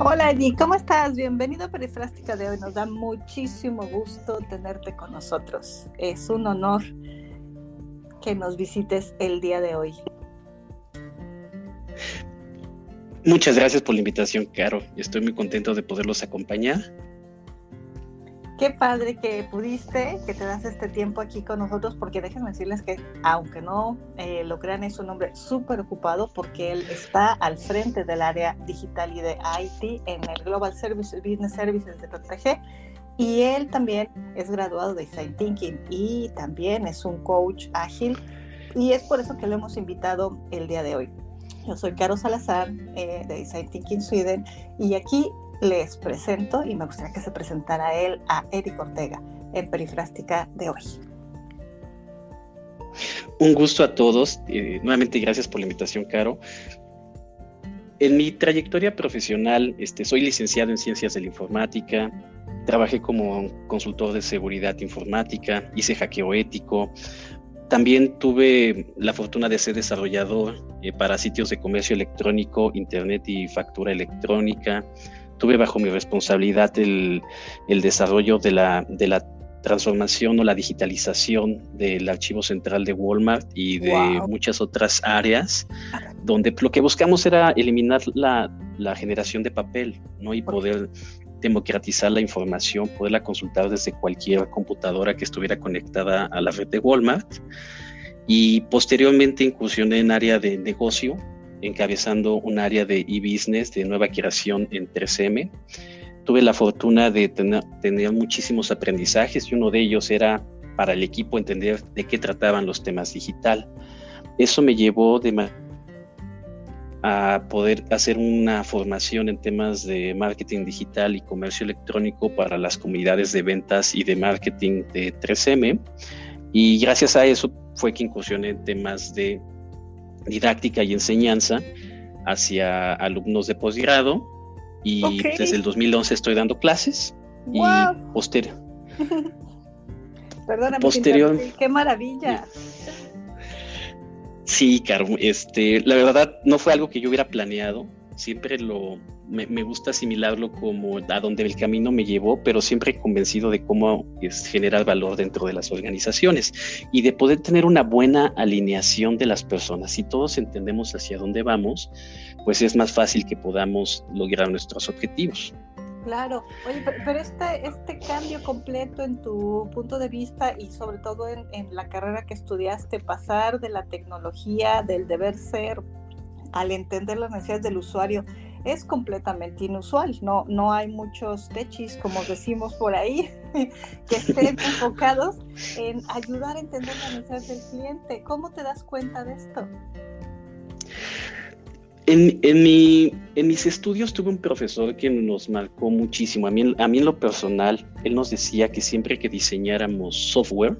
Hola Eddie, ¿cómo estás? Bienvenido a Perifrástica de hoy. Nos da muchísimo gusto tenerte con nosotros. Es un honor que nos visites el día de hoy. Muchas gracias por la invitación, Caro. Estoy muy contento de poderlos acompañar Qué padre que pudiste, que te das este tiempo aquí con nosotros, porque déjenme decirles que, aunque no eh, lo crean, es un hombre súper ocupado porque él está al frente del área digital y de IT en el Global Services, Business Services de PPG. Y él también es graduado de Design Thinking y también es un coach ágil. Y es por eso que lo hemos invitado el día de hoy. Yo soy Caro Salazar eh, de Design Thinking Sweden y aquí les presento y me gustaría que se presentara él a Eric Ortega en Perifrástica de hoy. Un gusto a todos. Eh, nuevamente gracias por la invitación, Caro. En mi trayectoria profesional, este, soy licenciado en Ciencias de la Informática, trabajé como consultor de seguridad informática, hice hackeo ético, también tuve la fortuna de ser desarrollador eh, para sitios de comercio electrónico, internet y factura electrónica tuve bajo mi responsabilidad el, desarrollo de la, de la transformación o la digitalización del archivo central de Walmart y de muchas otras áreas, donde lo que buscamos era eliminar la, generación de papel, ¿no? Y poder democratizar la información, poderla consultar desde cualquier computadora que estuviera conectada a la red de Walmart. Y posteriormente incursioné en área de negocio, encabezando un área de e-business de nueva creación en 3M. Tuve la fortuna de tener, muchísimos aprendizajes y uno de ellos era para el equipo entender de qué trataban los temas digital. Eso me llevó de a poder hacer una formación en temas de marketing digital y comercio electrónico para las comunidades de ventas y de marketing de 3M. Y gracias a eso fue que incursioné en temas de didáctica y enseñanza hacia alumnos de posgrado y desde el 2011 estoy dando clases y posterior. Perdóname, posterior. Qué maravilla. Sí, Caro, este, la verdad no fue algo que yo hubiera planeado, siempre lo, me, gusta asimilarlo como a donde el camino me llevó, pero siempre convencido de cómo es generar valor dentro de las organizaciones y de poder tener una buena alineación de las personas. Si todos entendemos hacia dónde vamos, pues es más fácil que podamos lograr nuestros objetivos. Claro, oye, pero, este, este cambio completo en tu punto de vista y sobre todo en, en la carrera que estudiaste, pasar de la tecnología, del deber ser, al entender las necesidades del usuario, es completamente inusual. No, no hay muchos techis, como decimos por ahí, que estén enfocados en ayudar a entender las necesidades del cliente. ¿Cómo te das cuenta de esto? En, en, mi, en, mis estudios tuve un profesor que nos marcó muchísimo. A mí, a mí en lo personal, él nos decía que siempre que diseñáramos software,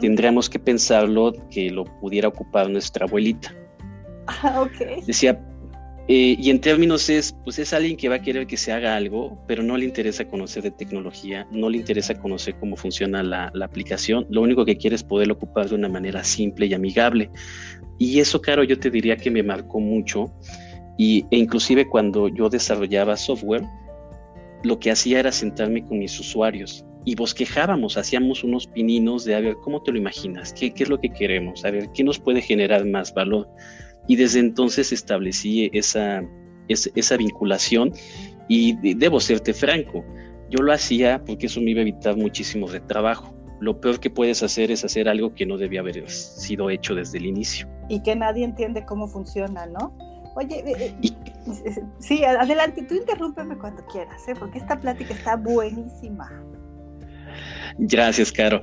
tendríamos que pensarlo que lo pudiera ocupar nuestra abuelita. Ah, ok. Decía, eh, y en términos es, pues es alguien que va a querer que se haga algo, pero no le interesa conocer de tecnología, no le interesa conocer cómo funciona la, aplicación, lo único que quiere es poderlo ocupar de una manera simple y amigable. Y eso, claro, yo te diría que me marcó mucho, y, e inclusive cuando yo desarrollaba software, lo que hacía era sentarme con mis usuarios y bosquejábamos, hacíamos unos pininos de a ver, ¿cómo te lo imaginas? ¿Qué, qué es lo que queremos? A ver, ¿qué nos puede generar más valor? Y desde entonces establecí esa, esa, vinculación y debo serte franco, yo lo hacía porque eso me iba a evitar muchísimo de trabajo. Lo peor que puedes hacer es hacer algo que no debía haber sido hecho desde el inicio. Y que nadie entiende cómo funciona, ¿no? Oye, eh, eh, sí, adelante, tú interrúmpeme cuando quieras, ¿eh? porque esta plática está buenísima. Gracias, Caro.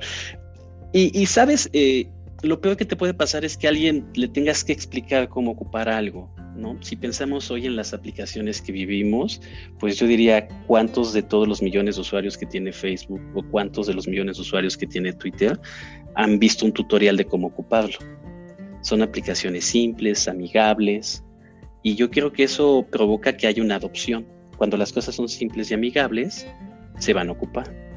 Y, y sabes, eh, lo peor que te puede pasar es que alguien le tengas que explicar cómo ocupar algo, ¿no? Si pensamos hoy en las aplicaciones que vivimos, pues yo diría cuántos de todos los millones de usuarios que tiene Facebook o cuántos de los millones de usuarios que tiene Twitter han visto un tutorial de cómo ocuparlo. Son aplicaciones simples, amigables, y yo creo que eso provoca que haya una adopción. Cuando las cosas son simples y amigables, se van a ocupar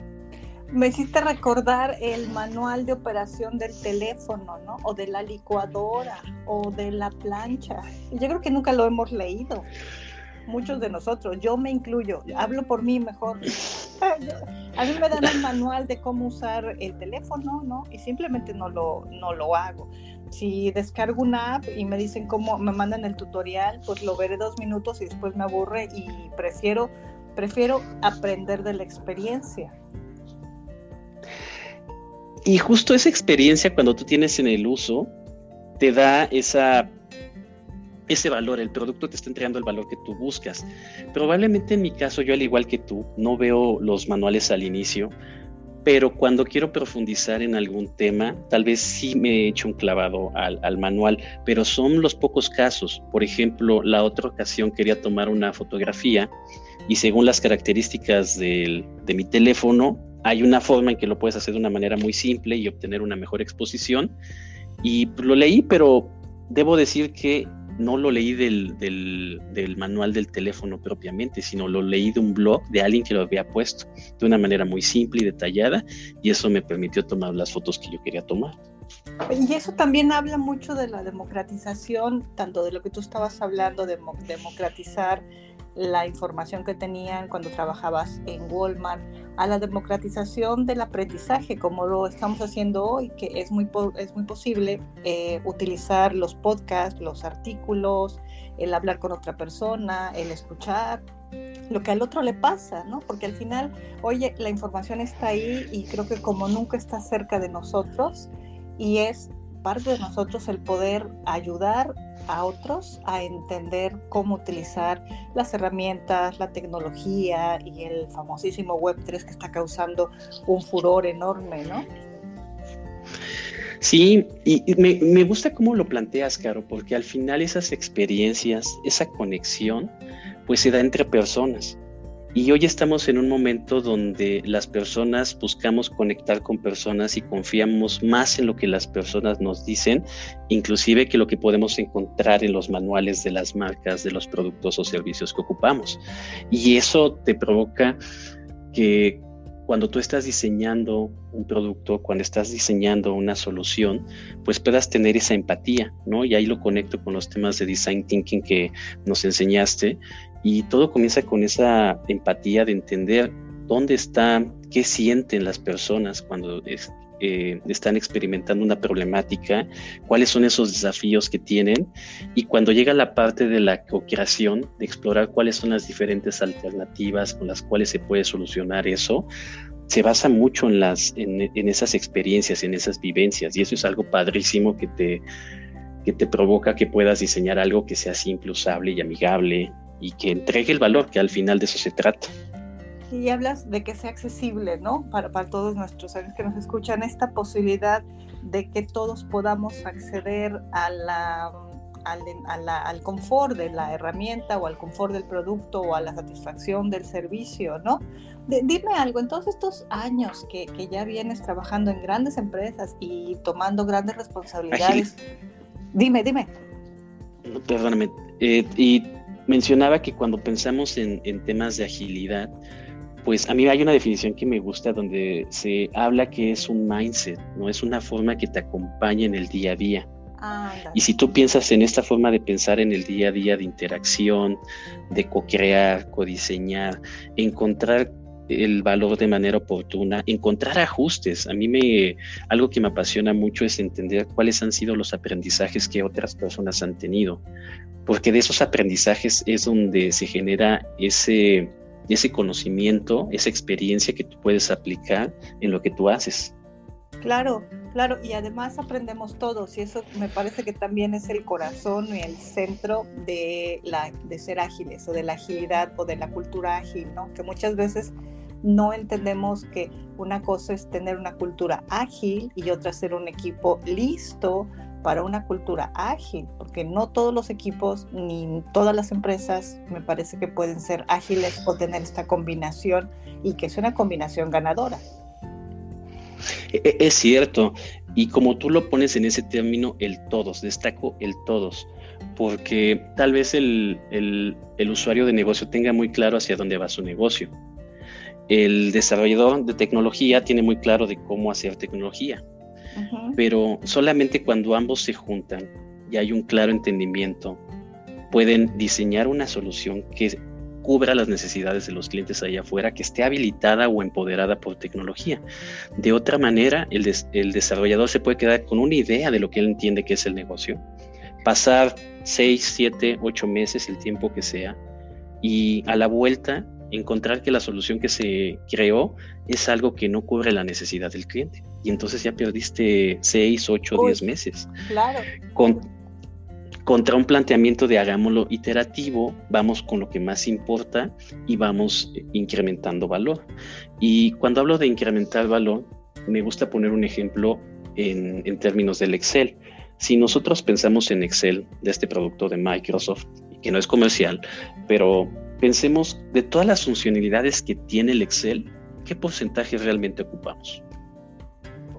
me hiciste recordar el manual de operación del teléfono, ¿no? O de la licuadora o de la plancha. Yo creo que nunca lo hemos leído. muchos de nosotros, yo me incluyo, hablo por mí mejor. A mí me dan un manual de cómo usar el teléfono, ¿no? Y simplemente no lo, no lo hago. Si descargo una app y me dicen cómo, me mandan el tutorial, pues lo veré dos minutos y después me aburre y prefiero, prefiero aprender de la experiencia. Y justo esa experiencia cuando tú tienes en el uso, te da esa, ese valor, el producto te está entregando el valor que tú buscas. Probablemente en mi caso, yo al igual que tú, no veo los manuales al inicio, pero cuando quiero profundizar en algún tema, tal vez sí me he hecho un clavado al, al, manual, pero son los pocos casos. Por ejemplo, la otra ocasión quería tomar una fotografía y según las características del, de mi teléfono, hay una forma en que lo puedes hacer de una manera muy simple y obtener una mejor exposición. Y lo leí, pero debo decir que no lo leí del, del, manual del teléfono propiamente, sino lo leí de un blog de alguien que lo había puesto de una manera muy simple y detallada y eso me permitió tomar las fotos que yo quería tomar. Y eso también habla mucho de la democratización, tanto de lo que tú estabas hablando, de democratizar la información que tenían cuando trabajabas en Walmart, a la democratización del aprendizaje, como lo estamos haciendo hoy, que es muy, es muy posible eh, utilizar los podcasts, los artículos, el hablar con otra persona, el escuchar lo que al otro le pasa, ¿no? Porque al final, oye, la información está ahí y creo que como nunca está cerca de nosotros y es parte de nosotros el poder ayudar a otros a entender cómo utilizar las herramientas, la tecnología y el famosísimo Web3 que está causando un furor enorme, ¿no? Sí, y me, me, gusta cómo lo planteas, Caro, porque al final esas experiencias, esa conexión, pues se da entre personas. Y hoy estamos en un momento donde las personas buscamos conectar con personas y confiamos más en lo que las personas nos dicen, inclusive que lo que podemos encontrar en los manuales de las marcas, de los productos o servicios que ocupamos. Y eso te provoca que cuando tú estás diseñando un producto, cuando estás diseñando una solución, pues puedas tener esa empatía, ¿no? Y ahí lo conecto con los temas de design thinking que nos enseñaste y todo comienza con esa empatía de entender dónde está, qué sienten las personas cuando eh, están experimentando una problemática, cuáles son esos desafíos que tienen y cuando llega la parte de la co-creación, de explorar cuáles son las diferentes alternativas con las cuales se puede solucionar eso, se basa mucho en, las, en, en esas experiencias, en esas vivencias y eso es algo padrísimo que te, que te provoca que puedas diseñar algo que sea simple, usable y amigable, y que entregue el valor, que al final de eso se trata. Y hablas de que sea accesible, ¿no? Para, para todos nuestros amigos que nos escuchan, esta posibilidad de que todos podamos acceder a la, al, al, confort de la herramienta o al confort del producto o a la satisfacción del servicio, ¿no? dime algo, en todos estos años que, que, ya vienes trabajando en grandes empresas y tomando grandes responsabilidades, dime, dime. perdóname, eh, y mencionaba que cuando pensamos en, temas de agilidad, pues a mí hay una definición que me gusta donde se habla que es un mindset, no es una forma que te acompaña en el día a día. y si tú piensas en esta forma de pensar en el día a día de interacción, de co-crear, co-diseñar, encontrar el valor de manera oportuna, encontrar ajustes. A mí me algo que me apasiona mucho es entender cuáles han sido los aprendizajes que otras personas han tenido porque de esos aprendizajes es donde se genera ese, ese conocimiento, esa experiencia que tú puedes aplicar en lo que tú haces. Claro, claro, y además aprendemos todos y eso me parece que también es el corazón y el centro de, la, de ser ágiles o de la agilidad o de la cultura ágil, ¿no? Que muchas veces no entendemos que una cosa es tener una cultura ágil y otra ser un equipo listo para una cultura ágil, porque no todos los equipos ni todas las empresas me parece que pueden ser ágiles o tener esta combinación y que es una combinación ganadora. E, e, es cierto, y como tú lo pones en ese término, el todos, destaco el todos, porque tal vez el, el, el usuario de negocio tenga muy claro hacia dónde va su negocio. El desarrollador de tecnología tiene muy claro de cómo hacer tecnología pero solamente cuando ambos se juntan y hay un claro entendimiento pueden diseñar una solución que cubra las necesidades de los clientes allá afuera, que esté habilitada o empoderada por tecnología. De otra manera, el, el desarrollador se puede quedar con una idea de lo que él entiende que es el negocio, pasar seis, siete, ocho meses, el tiempo que sea, y a la vuelta encontrar que la solución que se creó es algo que no cubre la necesidad del cliente. Y entonces ya perdiste seis, ocho, diez meses. Claro. Con, contra un planteamiento de hagámoslo iterativo, vamos con lo que más importa y vamos incrementando valor. Y cuando hablo de incrementar valor, me gusta poner un ejemplo en, en términos del Excel. Si nosotros pensamos en Excel, de este producto de Microsoft, que no es comercial, pero pensemos de todas las funcionalidades que tiene el Excel, ¿qué porcentaje realmente ocupamos?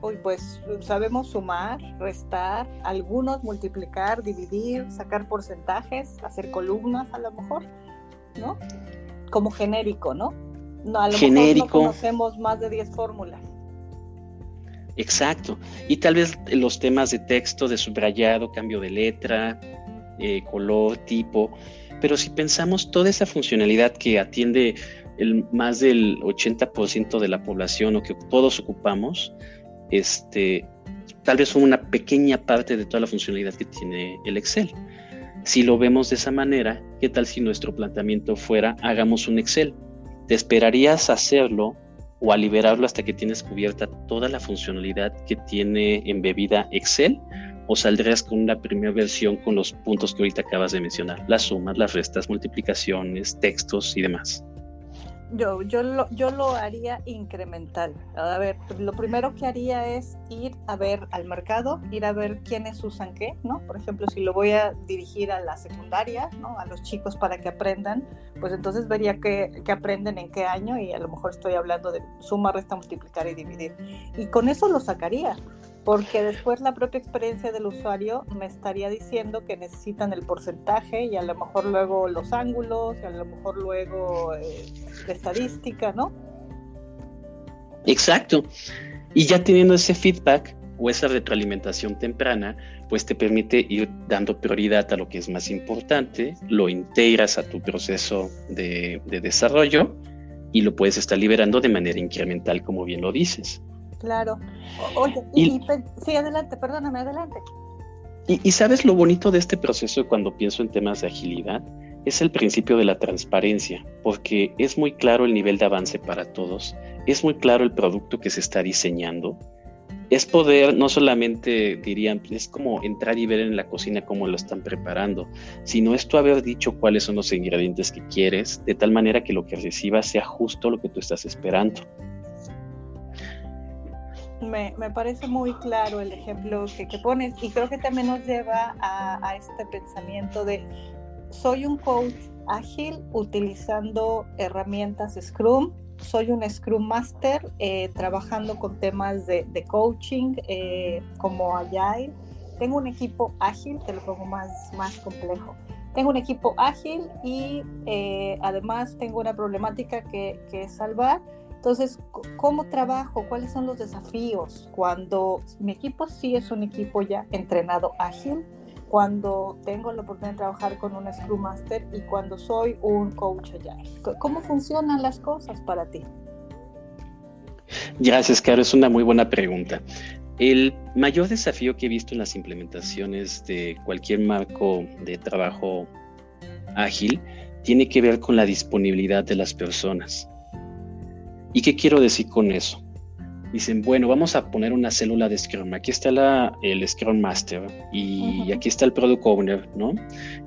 Uy, pues sabemos sumar, restar, algunos multiplicar, dividir, sacar porcentajes, hacer columnas a lo mejor, ¿no? Como genérico, ¿no? No, a lo genérico. mejor no conocemos más de 10 fórmulas. Exacto. Y tal vez los temas de texto, de subrayado, cambio de letra, eh, color, tipo. Pero si pensamos toda esa funcionalidad que atiende el, más del 80% de la población o que todos ocupamos, este, tal vez una pequeña parte de toda la funcionalidad que tiene el Excel. Si lo vemos de esa manera, ¿qué tal si nuestro planteamiento fuera hagamos un Excel? ¿Te esperarías hacerlo o a liberarlo hasta que tienes cubierta toda la funcionalidad que tiene embebida Excel? ¿O saldrías con una primera versión con los puntos que ahorita acabas de mencionar? Las sumas, las restas, multiplicaciones, textos y demás. Yo, yo, lo, yo lo haría incremental. A ver, lo primero que haría es ir a ver al mercado, ir a ver quiénes usan qué, ¿no? Por ejemplo, si lo voy a dirigir a la secundaria, ¿no? A los chicos para que aprendan, pues entonces vería qué, qué aprenden en qué año y a lo mejor estoy hablando de suma, resta, multiplicar y dividir. Y con eso lo sacaría porque después la propia experiencia del usuario me estaría diciendo que necesitan el porcentaje y a lo mejor luego los ángulos y a lo mejor luego eh, la estadística, ¿no? Exacto. Y ya teniendo ese feedback o esa retroalimentación temprana, pues te permite ir dando prioridad a lo que es más importante, lo integras a tu proceso de, de desarrollo y lo puedes estar liberando de manera incremental, como bien lo dices. Claro. Oye, y, sí, adelante, perdóname, adelante. Y, sabes lo bonito de este proceso cuando pienso en temas de agilidad, es el principio de la transparencia, porque es muy claro el nivel de avance para todos, es muy claro el producto que se está diseñando, es poder, no solamente dirían, es como entrar y ver en la cocina cómo lo están preparando, sino esto haber dicho cuáles son los ingredientes que quieres, de tal manera que lo que recibas sea justo lo que tú estás esperando. Me, parece muy claro el ejemplo que, pones y creo que también nos lleva a, este pensamiento de soy un coach ágil utilizando herramientas Scrum, soy un Scrum Master eh, trabajando con temas de, coaching eh, como Agile, tengo un equipo ágil, te lo pongo más, más complejo. Tengo un equipo ágil y eh, además tengo una problemática que, que salvar entonces, ¿cómo trabajo? ¿Cuáles son los desafíos? Cuando mi equipo sí es un equipo ya entrenado ágil, cuando tengo la oportunidad de trabajar con un Scrum Master y cuando soy un coach agile. ¿Cómo funcionan las cosas para ti? Gracias, Caro. Es una muy buena pregunta. El mayor desafío que he visto en las implementaciones de cualquier marco de trabajo ágil tiene que ver con la disponibilidad de las personas. ¿Y qué quiero decir con eso? Dicen, bueno, vamos a poner una célula de Scrum. Aquí está la, el Scrum Master y aquí está el Product Owner, ¿no?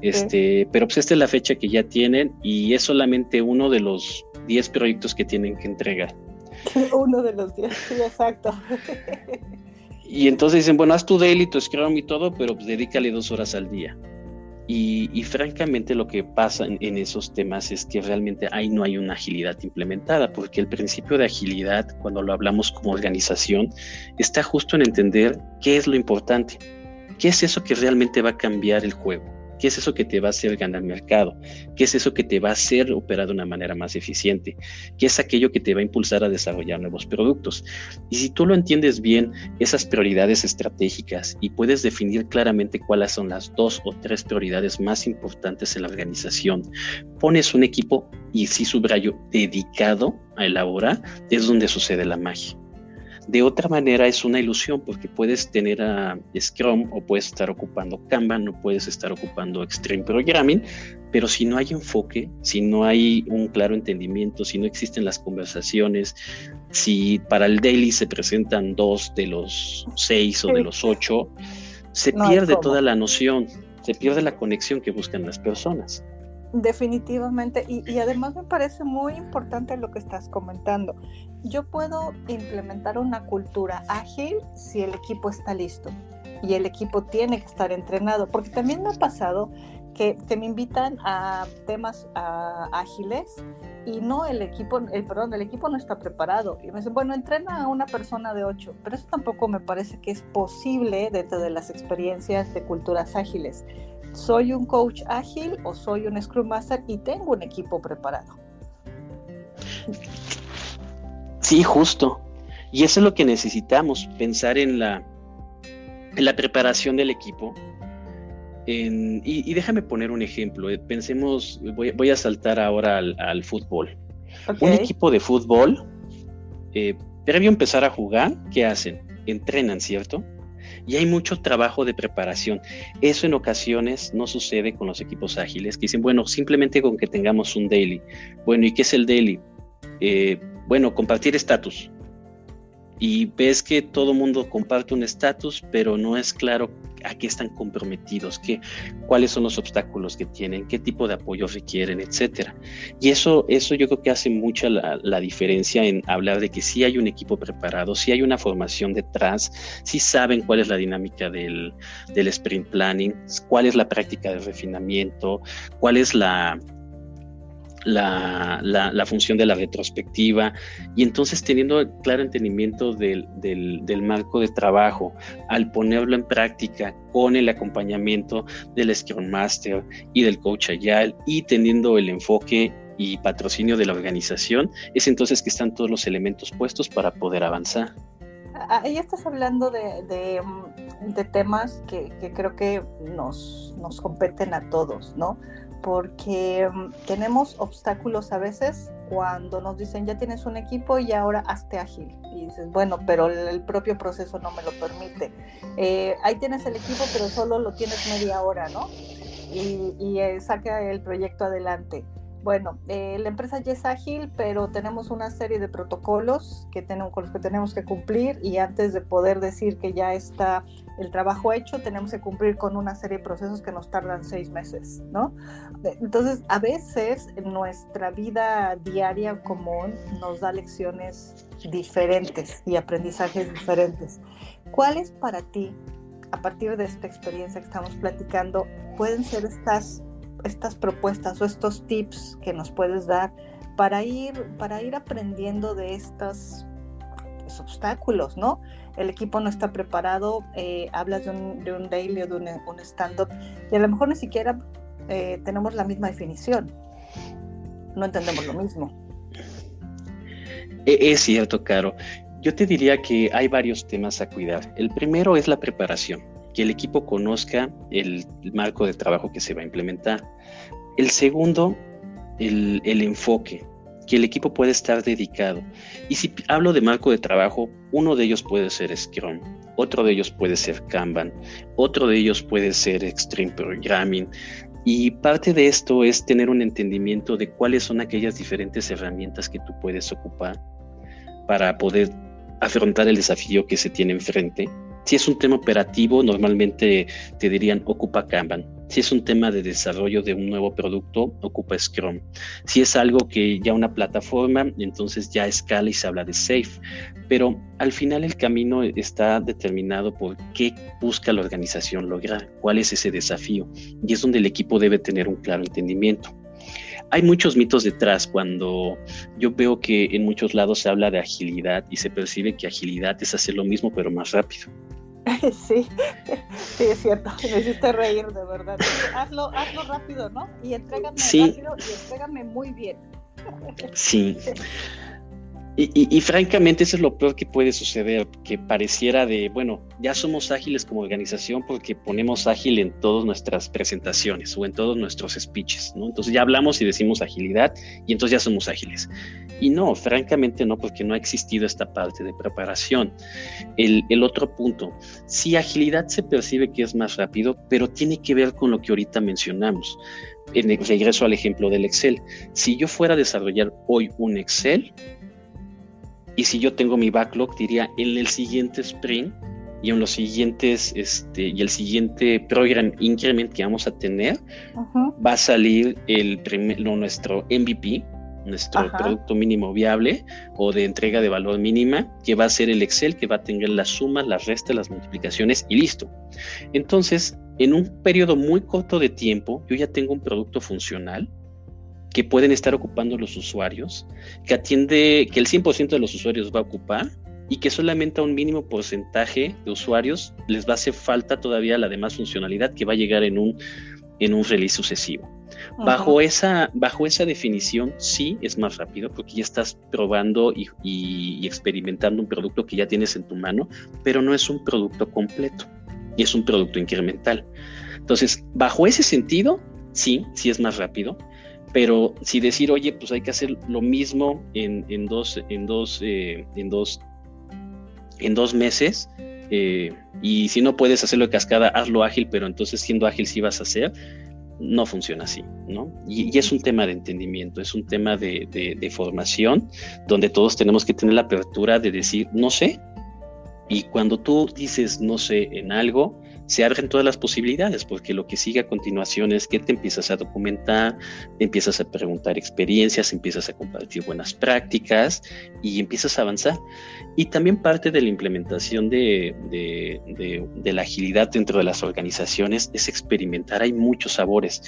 Este, Pero pues esta es la fecha que ya tienen y es solamente uno de los 10 proyectos que tienen que entregar. uno de los 10, sí, exacto. y entonces dicen, bueno, haz tu daily, tu Scrum y todo, pero pues dedícale dos horas al día. Y, francamente lo que pasa en, esos temas es que realmente ahí no hay una agilidad implementada, porque el principio de agilidad, cuando lo hablamos como organización, está justo en entender qué es lo importante, qué es eso que realmente va a cambiar el juego. ¿Qué es eso que te va a hacer ganar mercado? ¿Qué es eso que te va a hacer operar de una manera más eficiente? ¿Qué es aquello que te va a impulsar a desarrollar nuevos productos? Y si tú lo entiendes bien, esas prioridades estratégicas y puedes definir claramente cuáles son las dos o tres prioridades más importantes en la organización, pones un equipo y si subrayo dedicado a elaborar, es donde sucede la magia. De otra manera es una ilusión porque puedes tener a Scrum o puedes estar ocupando Kanban o puedes estar ocupando Extreme Programming, pero si no hay enfoque, si no hay un claro entendimiento, si no existen las conversaciones, si para el daily se presentan dos de los seis o de los ocho, se pierde toda la noción, se pierde la conexión que buscan las personas. Definitivamente, y, además me parece muy importante lo que estás comentando. Yo puedo implementar una cultura ágil si el equipo está listo y el equipo tiene que estar entrenado, porque también me ha pasado que, me invitan a temas ágiles y no el equipo, el, perdón, el equipo no está preparado. Y me dicen, bueno, entrena a una persona de ocho, pero eso tampoco me parece que es posible dentro de las experiencias de culturas ágiles soy un coach ágil o soy un Scrum Master y tengo un equipo preparado. Sí, justo. Y eso es lo que necesitamos, pensar en la, en la preparación del equipo. y, déjame poner un ejemplo. Eh, pensemos, voy, a saltar ahora al, fútbol. Un equipo de fútbol, eh, previo a empezar a jugar, ¿qué hacen? Entrenan, ¿cierto? Y hay mucho trabajo de preparación. Eso en ocasiones no sucede con los equipos ágiles que dicen, bueno, simplemente con que tengamos un daily. Bueno, ¿y qué es el daily? Eh, bueno, compartir estatus y ves que todo mundo comparte un estatus, pero no es claro a qué están comprometidos, qué, cuáles son los obstáculos que tienen, qué tipo de apoyo requieren, etcétera. Y eso, eso yo creo que hace mucha la, diferencia en hablar de que sí hay un equipo preparado, sí hay una formación detrás, sí saben cuál es la dinámica del, del sprint planning, cuál es la práctica de refinamiento, cuál es la, la, función de la retrospectiva y entonces teniendo claro entendimiento del, marco de trabajo, al ponerlo en práctica con el acompañamiento del Scrum Master y del Coach Agile y teniendo el enfoque y patrocinio de la organización, es entonces que están todos los elementos puestos para poder avanzar. Ahí estás hablando de, temas que, creo que nos, nos competen a todos, ¿no? Porque mm, tenemos obstáculos a veces cuando nos dicen ya tienes un equipo y ahora hazte ágil. Y dices, bueno, pero el propio proceso no me lo permite. Eh, ahí tienes el equipo, pero solo lo tienes media hora, ¿no? Y, eh, saca el proyecto adelante. Bueno, eh, la empresa ya es ágil, pero tenemos una serie de protocolos que tenemos, con los que tenemos que cumplir y antes de poder decir que ya está el trabajo hecho, tenemos que cumplir con una serie de procesos que nos tardan seis meses, ¿no? Entonces, a veces nuestra vida diaria común nos da lecciones diferentes y aprendizajes diferentes. ¿Cuáles para ti, a partir de esta experiencia que estamos platicando, pueden ser estas estas propuestas o estos tips que nos puedes dar para ir, para ir aprendiendo de estos obstáculos, ¿no? El equipo no está preparado, eh, hablas de un, de un, daily o de un, stand-up y a lo mejor ni siquiera eh, tenemos la misma definición, no entendemos lo mismo. E, es cierto, Caro. Yo te diría que hay varios temas a cuidar. El primero es la preparación que el equipo conozca el, marco de trabajo que se va a implementar. El segundo, el, enfoque, que el equipo puede estar dedicado. Y si hablo de marco de trabajo, uno de ellos puede ser Scrum, otro de ellos puede ser Kanban, otro de ellos puede ser Extreme Programming. Y parte de esto es tener un entendimiento de cuáles son aquellas diferentes herramientas que tú puedes ocupar para poder afrontar el desafío que se tiene enfrente si es un tema operativo, normalmente te dirían ocupa Kanban. Si es un tema de desarrollo de un nuevo producto, ocupa Scrum. Si es algo que ya una plataforma, entonces ya escala y se habla de Safe. Pero al final el camino está determinado por qué busca la organización lograr, cuál es ese desafío. Y es donde el equipo debe tener un claro entendimiento. Hay muchos mitos detrás cuando yo veo que en muchos lados se habla de agilidad y se percibe que agilidad es hacer lo mismo pero más rápido Sí, sí, es cierto. Me hiciste reír, de verdad. hazlo, hazlo rápido, ¿no? Y entrégame rápido y entrégame muy bien. Sí. Y, francamente eso es lo peor que puede suceder, que pareciera de, bueno, ya somos ágiles como organización porque ponemos ágil en todas nuestras presentaciones o en todos nuestros speeches, ¿no? Entonces ya hablamos y decimos agilidad y entonces ya somos ágiles. Y no, francamente no, porque no ha existido esta parte de preparación. El, el otro punto, sí, agilidad se percibe que es más rápido, pero tiene que ver con lo que ahorita mencionamos. En el regreso al ejemplo del Excel. Si yo fuera a desarrollar hoy un Excel, y si yo tengo mi backlog, diría en el siguiente sprint y en los siguientes, este, y el siguiente program increment que vamos a tener, va a salir el nuestro MVP, nuestro producto mínimo viable o de entrega de valor mínima, que va a ser el Excel, que va a tener las sumas, las restas, las multiplicaciones y listo. Entonces, en un periodo muy corto de tiempo, yo ya tengo un producto funcional que pueden estar ocupando los usuarios, que atiende, que el 100% de los usuarios va a ocupar y que solamente a un mínimo porcentaje de usuarios les va a hacer falta todavía la demás funcionalidad que va a llegar en un, en un release sucesivo. Bajo, esa, bajo esa definición, sí es más rápido porque ya estás probando y, y, experimentando un producto que ya tienes en tu mano, pero no es un producto completo y es un producto incremental. Entonces, bajo ese sentido, sí, sí es más rápido, pero si decir, oye, pues hay que hacer lo mismo en, dos, en dos, eh, en dos, en dos meses, eh, y si no puedes hacerlo de cascada, hazlo ágil, pero entonces siendo ágil sí vas a hacer, no funciona así, ¿no? Y, es un tema de entendimiento, es un tema de, de, formación, donde todos tenemos que tener la apertura de decir, no sé, y cuando tú dices no sé en algo, se abren todas las posibilidades, porque lo que sigue a continuación es que te empiezas a documentar, empiezas a preguntar experiencias, empiezas a compartir buenas prácticas y empiezas a avanzar. Y también parte de la implementación de, de la agilidad dentro de las organizaciones es experimentar. Hay muchos sabores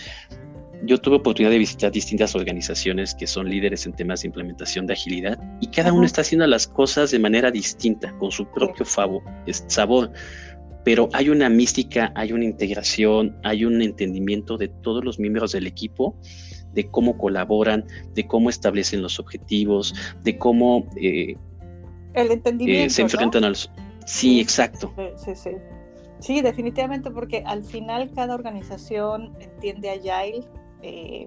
yo tuve oportunidad de visitar distintas organizaciones que son líderes en temas de implementación de agilidad y cada uno está haciendo las cosas de manera distinta, con su propio favor, sabor. Pero hay una mística, hay una integración, hay un entendimiento de todos los miembros del equipo, de cómo colaboran, de cómo establecen los objetivos, de cómo eh, El entendimiento, eh, se enfrentan a los... Sí, exacto. Sí, sí. Sí, definitivamente, porque al final cada organización entiende Agile eh,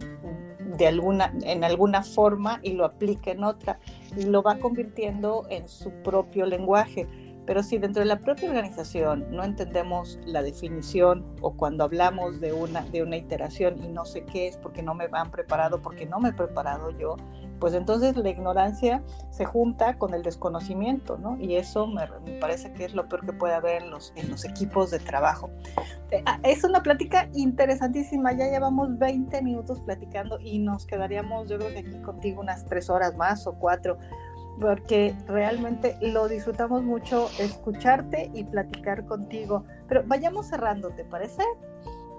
de alguna, en alguna forma y lo aplica en otra y lo va convirtiendo en su propio lenguaje. Pero si dentro de la propia organización no entendemos la definición o cuando hablamos de una, de una iteración y no sé qué es porque no me han preparado, porque no me he preparado yo, pues entonces la ignorancia se junta con el desconocimiento, ¿no? Y eso me, parece que es lo peor que puede haber en los, en los equipos de trabajo. Eh, ah, es una plática interesantísima, ya llevamos 20 minutos platicando y nos quedaríamos, yo creo que aquí contigo unas tres horas más o cuatro porque realmente lo disfrutamos mucho escucharte y platicar contigo. Pero vayamos cerrando, ¿te parece?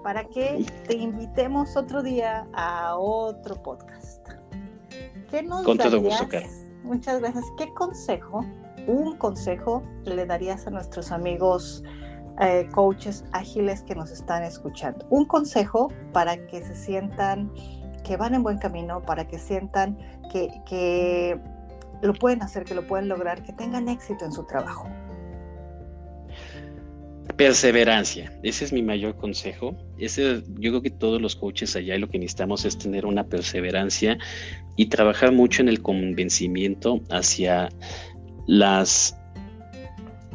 Para que te invitemos otro día a otro podcast. ¿Qué nos Con todo gusto, Muchas gracias. ¿Qué consejo, un consejo le darías a nuestros amigos eh, coaches ágiles que nos están escuchando? Un consejo para que se sientan que van en buen camino, para que sientan que, que lo pueden hacer, que lo pueden lograr, que tengan éxito en su trabajo. Perseverancia, ese es mi mayor consejo. Ese, yo creo que todos los coaches allá lo que necesitamos es tener una perseverancia y trabajar mucho en el convencimiento hacia las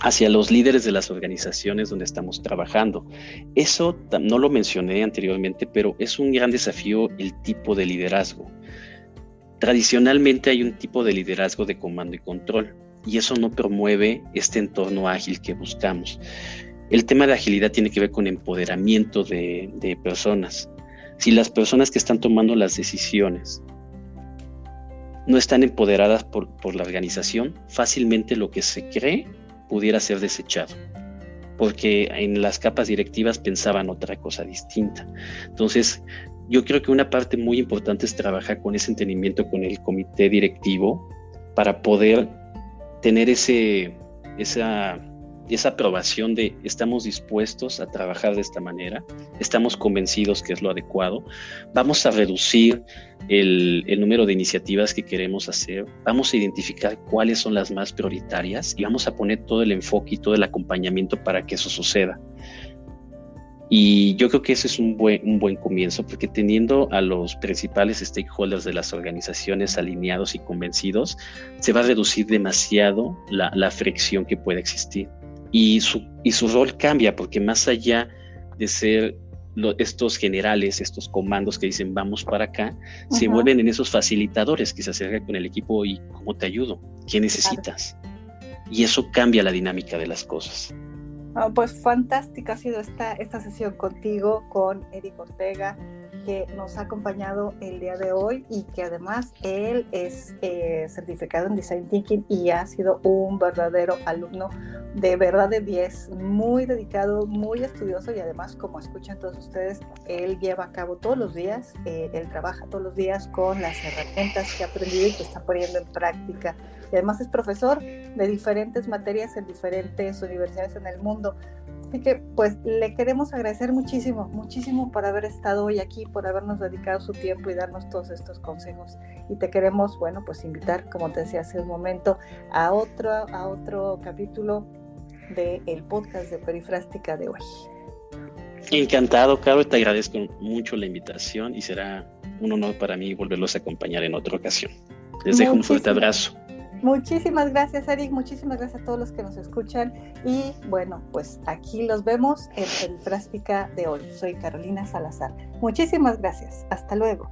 hacia los líderes de las organizaciones donde estamos trabajando. Eso no lo mencioné anteriormente, pero es un gran desafío el tipo de liderazgo. Tradicionalmente hay un tipo de liderazgo de comando y control y eso no promueve este entorno ágil que buscamos. El tema de agilidad tiene que ver con empoderamiento de, personas. Si las personas que están tomando las decisiones no están empoderadas por, por, la organización, fácilmente lo que se cree pudiera ser desechado, porque en las capas directivas pensaban otra cosa distinta. Entonces, yo creo que una parte muy importante es trabajar con ese entendimiento con el comité directivo para poder tener ese, esa esa aprobación de estamos dispuestos a trabajar de esta manera, estamos convencidos que es lo adecuado, vamos a reducir el, el, número de iniciativas que queremos hacer, vamos a identificar cuáles son las más prioritarias y vamos a poner todo el enfoque y todo el acompañamiento para que eso suceda. Y yo creo que ese es un buen, un buen comienzo, porque teniendo a los principales stakeholders de las organizaciones alineados y convencidos, se va a reducir demasiado la, la fricción que puede existir. Y su, y su rol cambia, porque más allá de ser estos generales, estos comandos que dicen vamos para acá, se vuelven en esos facilitadores que se acercan con el equipo y cómo te ayudo, qué necesitas. Y eso cambia la dinámica de las cosas. Ah, pues fantástica ha sido esta, esta sesión contigo, con Eric Ortega, que nos ha acompañado el día de hoy y que además él es eh, certificado en Design Thinking y ha sido un verdadero alumno de verdad de 10, muy dedicado, muy estudioso y además, como escuchan todos ustedes, él lleva a cabo todos los días, eh, él trabaja todos los días con las herramientas que ha aprendido y que está poniendo en práctica y además es profesor de diferentes materias en diferentes universidades en el mundo. Así que pues le queremos agradecer muchísimo, muchísimo por haber estado hoy aquí, por habernos dedicado su tiempo y darnos todos estos consejos. Y te queremos, bueno, pues invitar, como te decía hace un momento, a otro, a otro capítulo del el podcast de Perifrástica de hoy. Encantado, Caro, te agradezco mucho la invitación y será un honor para mí volverlos a acompañar en otra ocasión. Les dejo un fuerte abrazo. Muchísimas gracias, Eric. Muchísimas gracias a todos los que nos escuchan. Y bueno, pues aquí los vemos en Perifrástica de hoy. Soy Carolina Salazar. Muchísimas gracias. Hasta luego.